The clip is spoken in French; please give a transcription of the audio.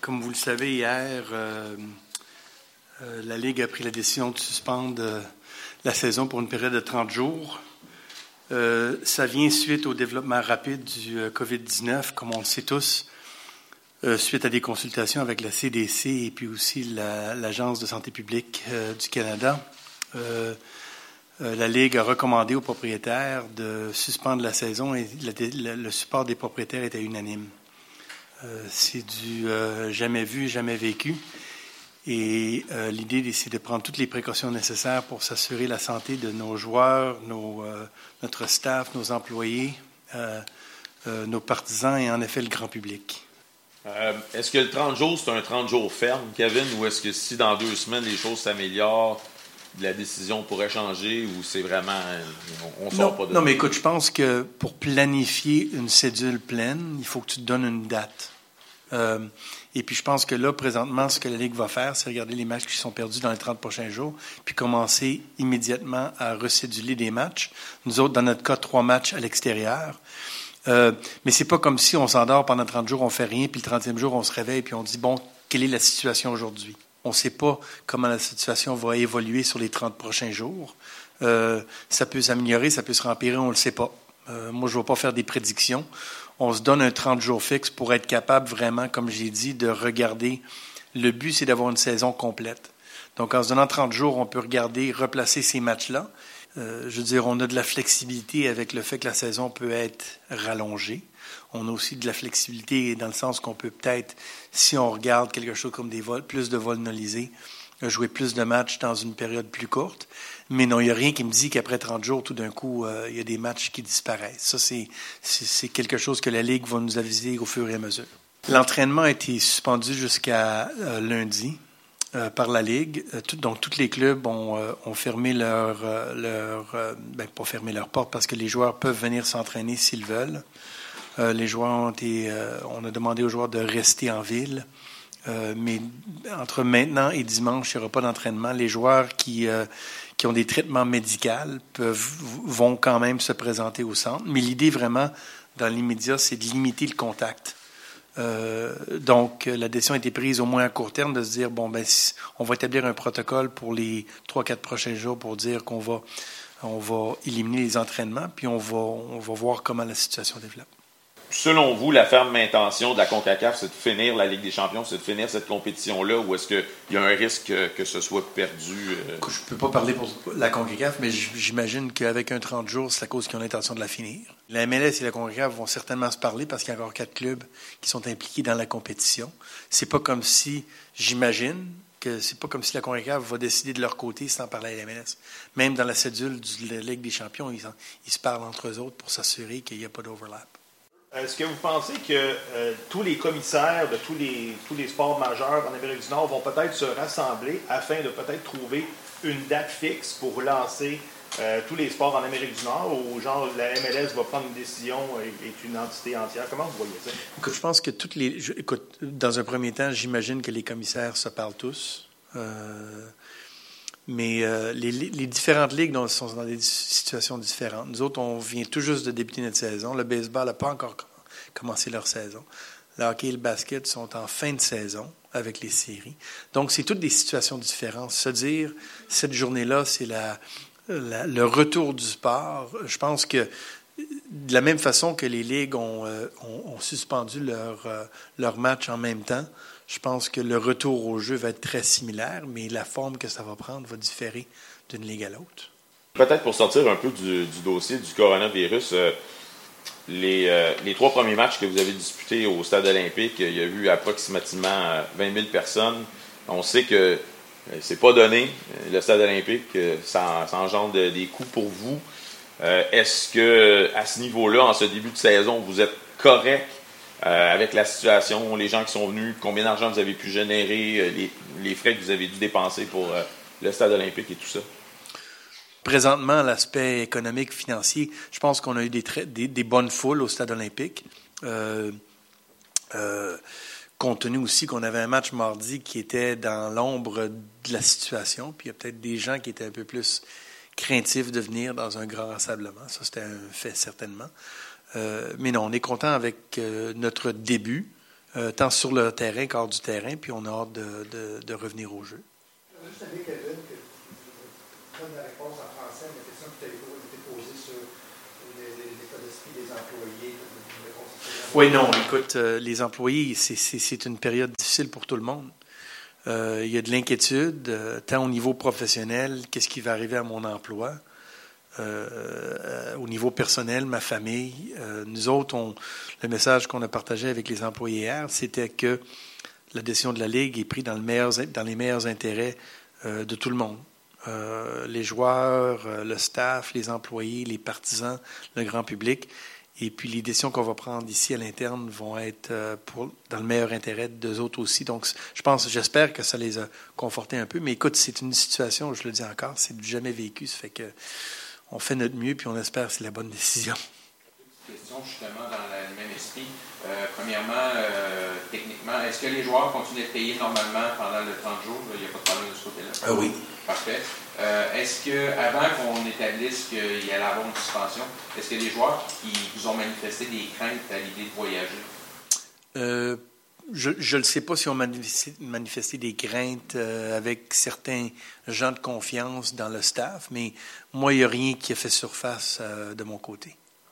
comme vous le savez, hier, la Ligue a pris la décision de suspendre la saison pour une période de 30 jours. ça vient suite au développement rapide du COVID-19, comme on le sait tous. Euh, suite à des consultations avec la CDC et puis aussi l'Agence de santé publique euh, du Canada, euh, la Ligue a recommandé aux propriétaires de suspendre la saison et le, support des propriétaires était unanime. C'est du jamais vu, jamais vécu. Et l'idée, c'est de prendre toutes les précautions nécessaires pour s'assurer la santé de nos joueurs, notre staff, nos employés, nos partisans et en effet le grand public. Euh, est-ce que le 30 jours, c'est un 30 jours ferme, Kevin, ou est-ce que si dans deux semaines les choses s'améliorent, la décision pourrait changer ou c'est vraiment. On, sort non, pas de. Non, mais écoute, je pense que pour planifier une cédule pleine, il faut que tu te donnes une date. Euh, et puis je pense que là, présentement, ce que la Ligue va faire, c'est regarder les matchs qui sont perdus dans les 30 prochains jours, puis commencer immédiatement à recéduler des matchs. Nous autres, dans notre cas, trois matchs à l'extérieur. Euh, mais c'est pas comme si on s'endort pendant 30 jours, on fait rien, puis le 30e jour, on se réveille, puis on dit, bon, quelle est la situation aujourd'hui? On ne sait pas comment la situation va évoluer sur les 30 prochains jours. Euh, ça peut s'améliorer, ça peut se rempirer, on ne le sait pas. Euh, moi, je ne vais pas faire des prédictions. On se donne un 30 jours fixe pour être capable vraiment, comme j'ai dit, de regarder. Le but, c'est d'avoir une saison complète. Donc, en se donnant 30 jours, on peut regarder, replacer ces matchs-là. Euh, je veux dire, on a de la flexibilité avec le fait que la saison peut être rallongée. On a aussi de la flexibilité dans le sens qu'on peut peut-être, si on regarde quelque chose comme des vols, plus de vols nolisés, jouer plus de matchs dans une période plus courte. Mais non, il n'y a rien qui me dit qu'après 30 jours, tout d'un coup, euh, il y a des matchs qui disparaissent. Ça, c'est, c'est quelque chose que la Ligue va nous aviser au fur et à mesure. L'entraînement a été suspendu jusqu'à euh, lundi. Euh, par la Ligue. Donc, tous les clubs ont, fermé leur, leur ben, leurs portes parce que les joueurs peuvent venir s'entraîner s'ils veulent. Les joueurs ont été, on a demandé aux joueurs de rester en ville. mais entre maintenant et dimanche, il n'y aura pas d'entraînement. Les joueurs qui, qui ont des traitements médicaux peuvent, vont quand même se présenter au centre. Mais l'idée vraiment, dans l'immédiat, c'est de limiter le contact. Euh, donc, la décision a été prise au moins à court terme de se dire, bon, ben, on va établir un protocole pour les trois, quatre prochains jours pour dire qu'on va, on va éliminer les entraînements, puis on va, on va voir comment la situation développe. Selon vous, la ferme intention de la CONCACAF, c'est de finir la Ligue des Champions, c'est de finir cette compétition-là, ou est-ce qu'il y a un risque que, ce soit perdu? Euh? Je ne peux pas parler pour la CONCACAF, mais j'imagine qu'avec un 30 jours, c'est à cause qu'ils ont l'intention de la finir. La MLS et la CONCACAF vont certainement se parler parce qu'il y a encore quatre clubs qui sont impliqués dans la compétition. C'est pas comme si, j'imagine, que c'est pas comme si la CONCACAF va décider de leur côté sans parler à la MLS. Même dans la cédule de la Ligue des Champions, ils, ils se parlent entre eux autres pour s'assurer qu'il n'y a pas d'overlap. Est-ce que vous pensez que euh, tous les commissaires de tous les, tous les sports majeurs en Amérique du Nord vont peut-être se rassembler afin de peut-être trouver une date fixe pour lancer euh, tous les sports en Amérique du Nord ou genre la MLS va prendre une décision et est une entité entière? Comment vous voyez ça? Je pense que toutes les. écoute, dans un premier temps, j'imagine que les commissaires se parlent tous. Euh, mais euh, les, différentes ligues sont dans des situations différentes. Nous autres, on vient tout juste de débuter notre saison. Le baseball n'a pas encore commencé leur saison. Le hockey et le basket sont en fin de saison avec les séries. Donc, c'est toutes des situations différentes. Se dire, cette journée-là, c'est le retour du sport. Je pense que de la même façon que les ligues ont, euh, suspendu leur, euh, leur match en même temps, je pense que le retour au jeu va être très similaire, mais la forme que ça va prendre va différer d'une ligue à l'autre. Peut-être pour sortir un peu du, dossier du coronavirus, euh, les, euh, les, trois premiers matchs que vous avez disputés au stade olympique, il y a eu approximativement 20 euh, 000 personnes. On sait que c'est pas donné. Le stade olympique, ça, ça engendre des coûts pour vous. Est-ce que à ce niveau-là, en ce début de saison, vous êtes correct euh, avec la situation, les gens qui sont venus, combien d'argent vous avez pu générer, euh, les, frais que vous avez dû dépenser pour euh, le stade olympique et tout ça? Présentement, l'aspect économique, financier, je pense qu'on a eu des, des, bonnes foules au stade olympique. compte tenu aussi qu'on avait un match mardi qui était dans l'ombre de la situation, puis il y a peut-être des gens qui étaient un peu plus craintifs de venir dans un grand rassemblement. Ça, c'était un fait certainement. Euh, mais non, on est content avec euh, notre début. tant sur le terrain qu'hors du terrain, puis on a hâte de, revenir au jeu. Juste que la réponse en français la question qui t'a été posée sur l'état d'esprit des employés. Oui, non, écoute, les employés, c'est une période difficile pour tout le monde. Euh, il y a de l'inquiétude, euh, tant au niveau professionnel, qu'est-ce qui va arriver à mon emploi, euh, au niveau personnel, ma famille. nous autres, le message qu'on a partagé avec les employés hier, c'était que la décision de la Ligue est prise dans, les meilleurs intérêts de tout le monde. les joueurs, le staff, les employés, les partisans, le grand public. Et puis les décisions qu'on va prendre ici à l'interne vont être euh, dans le meilleur intérêt d'eux autres aussi. Donc, je pense, j'espère que ça les a confortés un peu. Mais écoute, c'est une situation, je le dis encore, c'est jamais vécu. Ça fait que on fait notre mieux, puis on espère que c'est la bonne décision. Question justement dans le même esprit. Euh, premièrement, euh, techniquement, est-ce que les joueurs continuent d'être payés normalement pendant le 30 jours? Il n'y a pas de problème de ce côté-là? Ah oui. Parfait. Euh, est-ce que, avant qu'on établisse qu'il y allait avoir une suspension, est-ce que les joueurs qui vous ont manifesté des craintes à l'idée de voyager? Euh, je ne sais pas si on manifesté, manifesté des craintes euh, avec certains gens de confiance dans le staff, mais moi, il n'y a rien qui a fait surface de mon côté.